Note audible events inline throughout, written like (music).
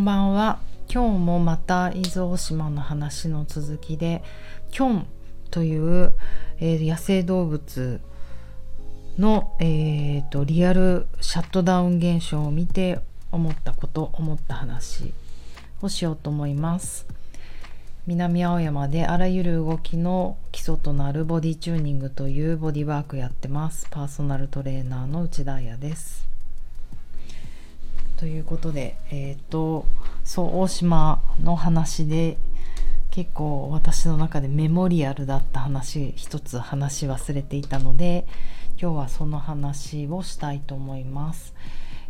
んばんは。今日もまた伊豆大島の話の続きでキョンという、えー、野生動物の、えーと、リアルシャットダウン現象を見て思ったこと思った話をしようと思います。南青山であらゆる動きの基礎となるボディチューニングというボディワークやってます。パーソナルトレーナーの内田彩です。ということでえっ、ー、とそう大島の話で結構私の中でメモリアルだった話一つ話忘れていたので今日はその話をしたいと思います。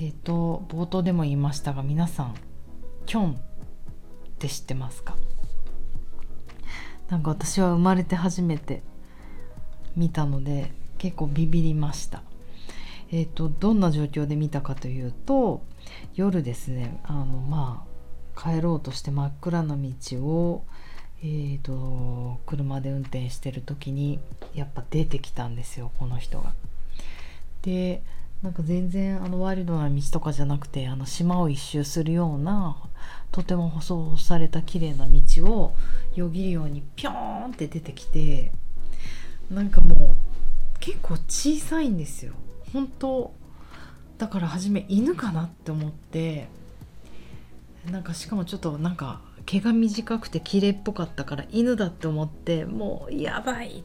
えっ、ー、と冒頭でも言いましたが皆さんキョンって知ってますか？なんか私は生まれて初めて見たので結構ビビりました。えーと、どんな状況で見たかというと夜ですねあのまあ帰ろうとして真っ暗な道を、えーと、車で運転してる時にやっぱ出てきたんですよこの人が。でなんか全然あのワイルドな道とかじゃなくてあの島を一周するようなとても舗装された綺麗な道をよぎるようにピョーンって出てきてなんかもう結構小さいんですよ本当だから初め犬かなって思ってなんかしかもちょっとなんか毛が短くて綺麗っぽかったから犬だって思ってもうやばい。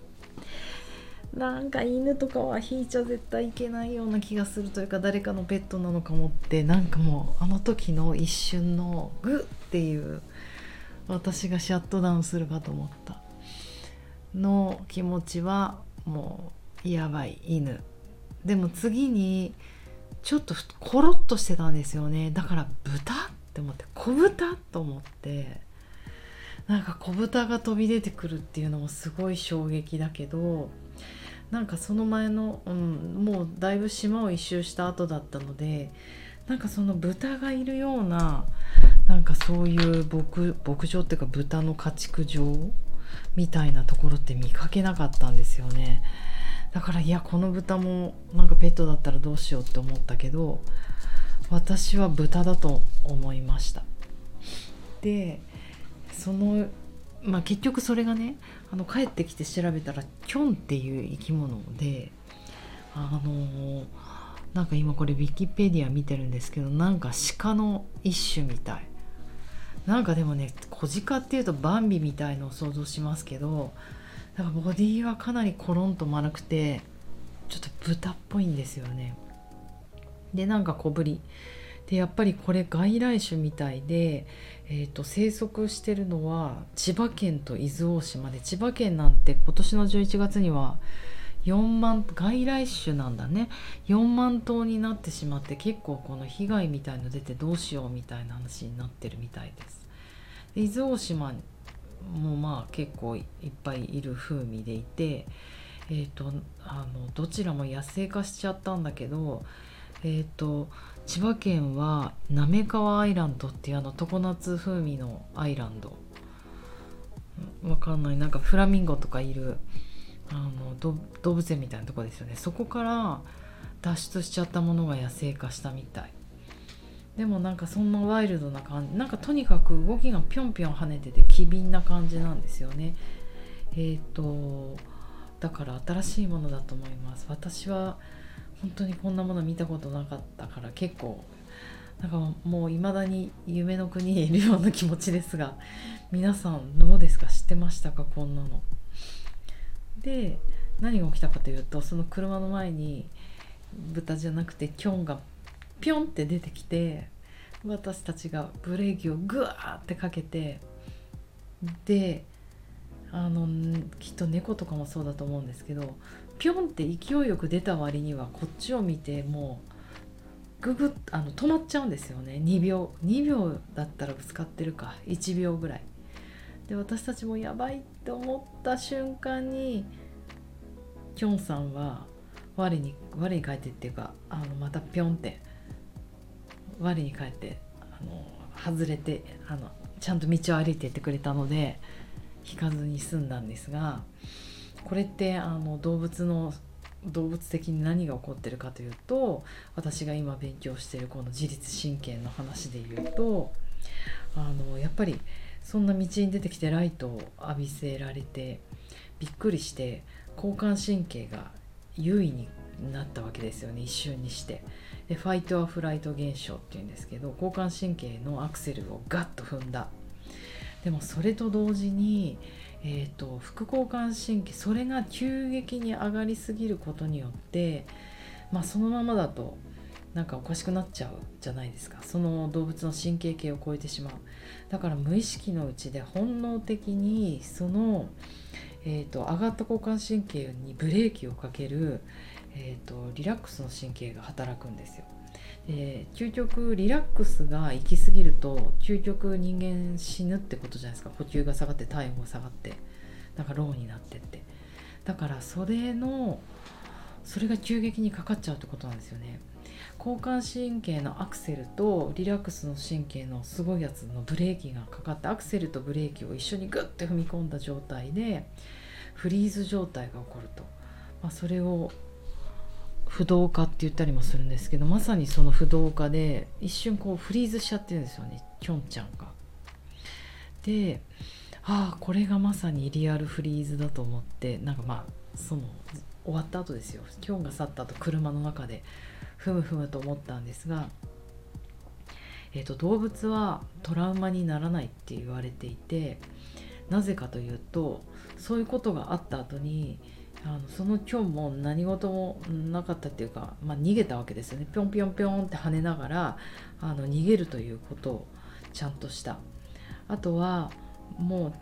なんか犬とかは引いちゃ絶対いけないような気がするというか誰かのペットなのかもってなんかもうあの時の一瞬のグッっていう私がシャットダウンするかと思った。の気持ちはもうやばい犬。でも次にちょっとコロッとしてたんですよねだから豚って思って小豚と思ってなんか小豚が飛び出てくるっていうのもすごい衝撃だけどなんかその前の、うん、もうだいぶ島を一周した後だったのでなんかその豚がいるようななんかそういう牧牧場っていうか豚の家畜場みたいなところって見かけなかったんですよね。だからいやこの豚もなんかペットだったらどうしようって思ったけど私は豚だと思いました。でそのまあ結局それがねあの帰ってきて調べたらキョンっていう生き物であのなんか今これウィキペディア見てるんですけどなんか鹿の一種みたい。なんかでもね小鹿っていうとバンビみたいのを想像しますけどだからボディはかなりコロンと丸くてちょっと豚っぽいんですよね。でなんか小ぶり。でやっぱりこれ外来種みたいで、えーと、生息してるのは千葉県と伊豆大島で千葉県なんて今年の11月には4万外来種なんだね。4万頭になってしまって結構この被害みたいの出てどうしようみたいな話になってるみたいです。で伊豆大島もまあ結構いっぱいいる風味でいてえーと、あのどちらも野生化しちゃったんだけど、えーと、千葉県は滑川アイランドっていうあの常夏風味のアイランド。わかんない。なんかフラミンゴとかいるあの動物園みたいなとこですよね。そこから脱出しちゃったものが野生化したみたい。でもなんかそんなワイルドな感じなんかとにかく動きがぴょんぴょん跳ねてて機敏な感じなんですよね。えっ、ー、とだから新しいものだと思います。私は本当にこんなもの見たことなかったから結構なんかもう未だに夢の国にいるような気持ちですが皆さんどうですか？知ってましたか？こんなの。で何が起きたかというとその車の前に豚じゃなくてキョンがピョンって出てきて私たちがブレーキをグワーってかけてであのきっと猫とかもそうだと思うんですけどピョンって勢いよく出た割にはこっちを見てもうググッあの止まっちゃうんですよね。2秒2秒だったらぶつかってるか。1秒ぐらい。で私たちもやばいって思った瞬間にきょんさんは我に我に返ってっていうかあのまたピョンって我に返ってあの外れてあのちゃんと道を歩いていってくれたので引かずに済んだんですがこれってあの動物の動物的に何が起こってるかというと私が今勉強しているこの自律神経の話で言うとあのやっぱりそんな道に出てきてライトを浴びせられてびっくりして交感神経が優位になったわけですよね。一瞬にして。でファイトアフライト現象っていうんですけど交感神経のアクセルをガッと踏んだ。でもそれと同時に、えーと、副交感神経それが急激に上がりすぎることによって、まあ、そのままだとなんかおかしくなっちゃうじゃないですか。その動物の神経系を超えてしまう。だから無意識のうちで本能的にその、えーと、上がった交感神経にブレーキをかける、えーとリラックスの神経が働くんですよ。えー、究極リラックスが行き過ぎると究極人間死ぬってことじゃないですか。呼吸が下がって体温が下がってなんかローになってって。だからそれのそれが急激にかかっちゃうってことなんですよね。交感神経のアクセルとリラックスの神経のすごいやつのブレーキがかかってアクセルとブレーキを一緒にグッて踏み込んだ状態でフリーズ状態が起こると、まあ、それを不動化って言ったりもするんですけどまさにその不動化で一瞬こうフリーズしちゃってるんですよねきょんちゃんが。でああこれがまさにリアルフリーズだと思ってなんかまあその終わった後ですよ。きょんが去った後車の中で。ふむふむと思ったんですが、えーと、動物はトラウマにならないって言われていてなぜかというとそういうことがあった後にあのその今日も何事もなかったっていうか、まあ、逃げたわけですよね。ぴょんぴょんぴょんって跳ねながらあの逃げるということをちゃんとした。あとはもう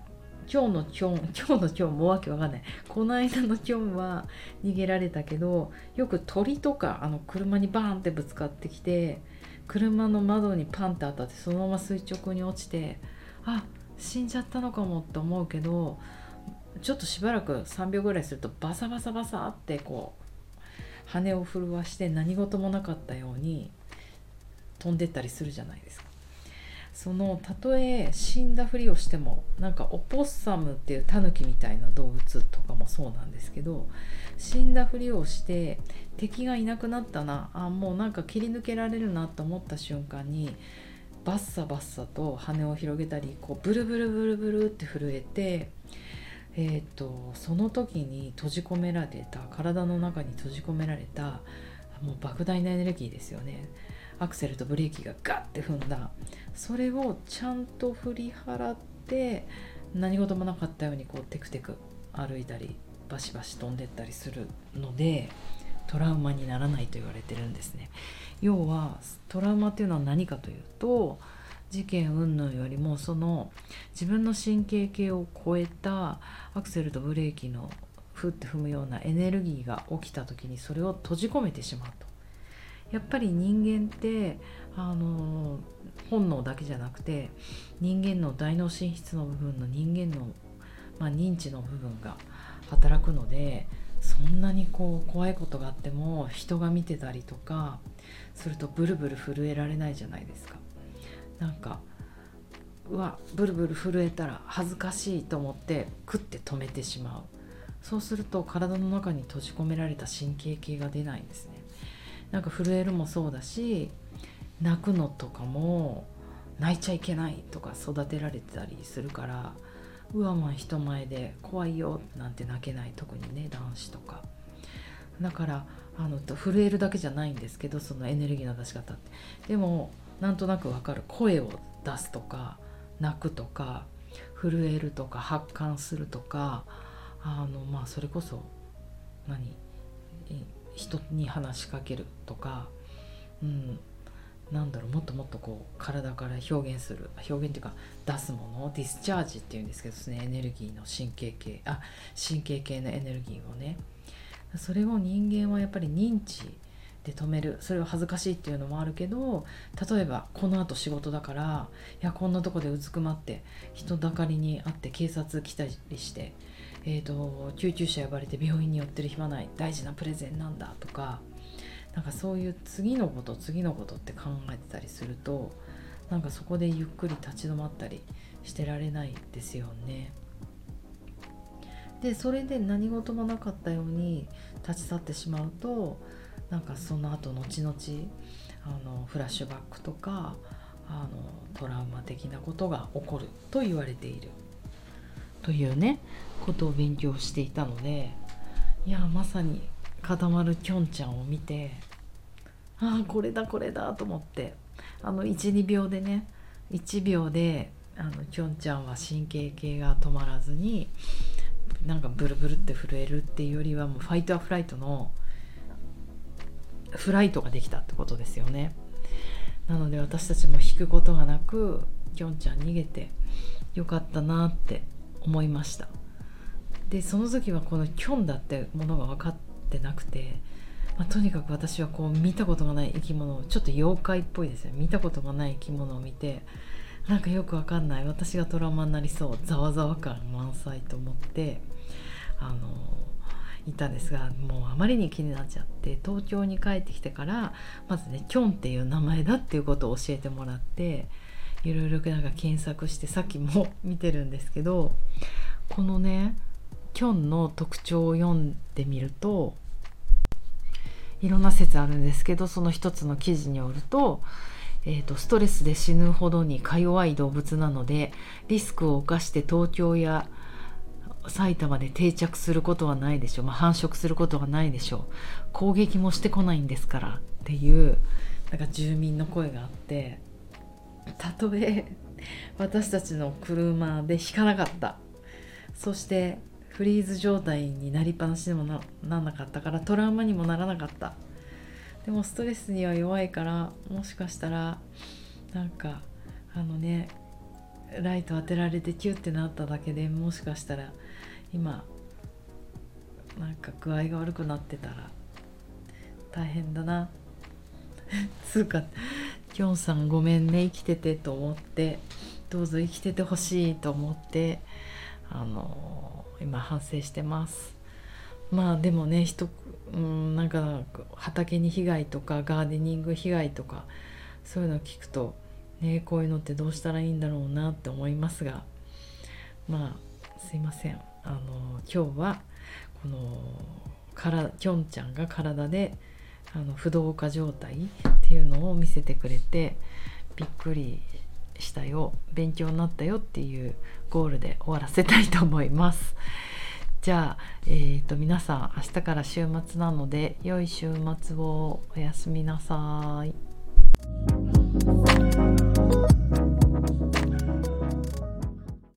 今日のキョン (laughs) 今日のキョンもわけわかんないこの間のキョンは逃げられたけどよく鳥とかあの車にバーンってぶつかってきて車の窓にパンって当たってそのまま垂直に落ちてあ死んじゃったのかもって思うけどちょっとしばらく3秒ぐらいするとバサバサバサってこう羽を震わして何事もなかったように飛んでったりするじゃないですか。そのたとえ死んだふりをしてもなんかオポッサムっていうタヌキみたいな動物とかもそうなんですけど死んだふりをして敵がいなくなったなあもうなんか切り抜けられるなと思った瞬間にバッサバッサと羽を広げたりこうブルブルブルブルって震えてえーと、その時に閉じ込められた体の中に閉じ込められたもう莫大なエネルギーですよね。アクセルとブレーキがガッて踏んだそれをちゃんと振り払って何事もなかったようにこうテクテク歩いたりバシバシ飛んでったりするのでトラウマにならないと言われてるんですね要はトラウマっていうのは何かというと事件云々よりもその自分の神経系を超えたアクセルとブレーキのふって踏むようなエネルギーが起きた時にそれを閉じ込めてしまうと。やっぱり人間ってあの本能だけじゃなくて人間の大脳神質の部分の人間の、まあ、認知の部分が働くのでそんなにこう怖いことがあっても人が見てたりとかするとブルブル震えられないじゃないですか。なんかうわブルブル震えたら恥ずかしいと思ってクッて止めてしまうそうすると体の中に閉じ込められた神経系が出ないんですねなんか震えるもそうだし泣くのとかも泣いちゃいけないとか育てられてたりするからうわまあ人前で怖いよなんて泣けない特にね男子とか。だからあの震えるだけじゃないんですけどそのエネルギーの出し方って。でもなんとなくわかる。声を出すとか泣くとか震えるとか発汗するとかあのまあそれこそ何？人に話しかけるとか、うん、なんだろうもっともっとこう体から表現する表現っていうか出すものをディスチャージっていうんですけどですねエネルギーの神経系あ神経系のエネルギーをね。それを人間はやっぱり認知で止めるそれは恥ずかしいっていうのもあるけど例えばこのあと仕事だからいやこんなとこでうずくまって人だかりに会って警察来たりして、えーと、救急車呼ばれて病院に寄ってる暇ない大事なプレゼンなんだとかなんかそういう次のこと次のことって考えてたりするとなんかそこでゆっくり立ち止まったりしてられないですよね。でそれで何事もなかったように立ち去ってしまうとなんかその後後々あのフラッシュバックとかあのトラウマ的なことが起こると言われているというねことを勉強していたのでいやまさに固まるきょんちゃんを見てああこれだこれだと思ってあの12秒でね1秒であのきょんちゃんは神経系が止まらずになんかブルブルって震えるっていうよりはもうファイトアフライトのフライトができたってことですよね。なので私たちも引くことがなくきょんちゃん逃げてよかったなって思いました。でその時はこのキョンだってものが分かってなくて、まあ、とにかく私はこう見たことがない生き物をちょっと妖怪っぽいですよ見たことがない生き物を見てなんかよくわかんない。私がトラウマになりそう。ざわざわ感満載と思ってあのいたんですがもうあまりに気になっちゃって東京に帰ってきてからまずねキョンっていう名前だっていうことを教えてもらっていろいろなんか検索してさっきも見てるんですけどこのねキョンの特徴を読んでみるといろんな説あるんですけどその一つの記事によると,、えーと、ストレスで死ぬほどにか弱い動物なのでリスクを冒して東京や埼玉で定着することはないでしょう、まあ、繁殖することはないでしょう。攻撃もしてこないんですからっていうなんか住民の声があってたとえ私たちの車で引かなかった。そしてフリーズ状態になりっぱなしでもならなかったからトラウマにもならなかった。でもストレスには弱いからもしかしたらなんかあのねライト当てられてキュッてなっただけでもしかしたら今なんか具合が悪くなってたら大変だな。(laughs) つうかきょんさんごめんね生きててと思ってどうぞ生きててほしいと思ってあの今反省してます。まあでもね人うんなんか畑に被害とかガーデニング被害とかそういうの聞くとねこういうのってどうしたらいいんだろうなって思いますがまあすいません。あの今日はこのからきょんちゃんが体であの不動化状態っていうのを見せてくれてびっくりしたよ勉強になったよっていうゴールで終わらせたいと思います。じゃあ、えーと、皆さん明日から週末なので良い週末をおやすみなさい。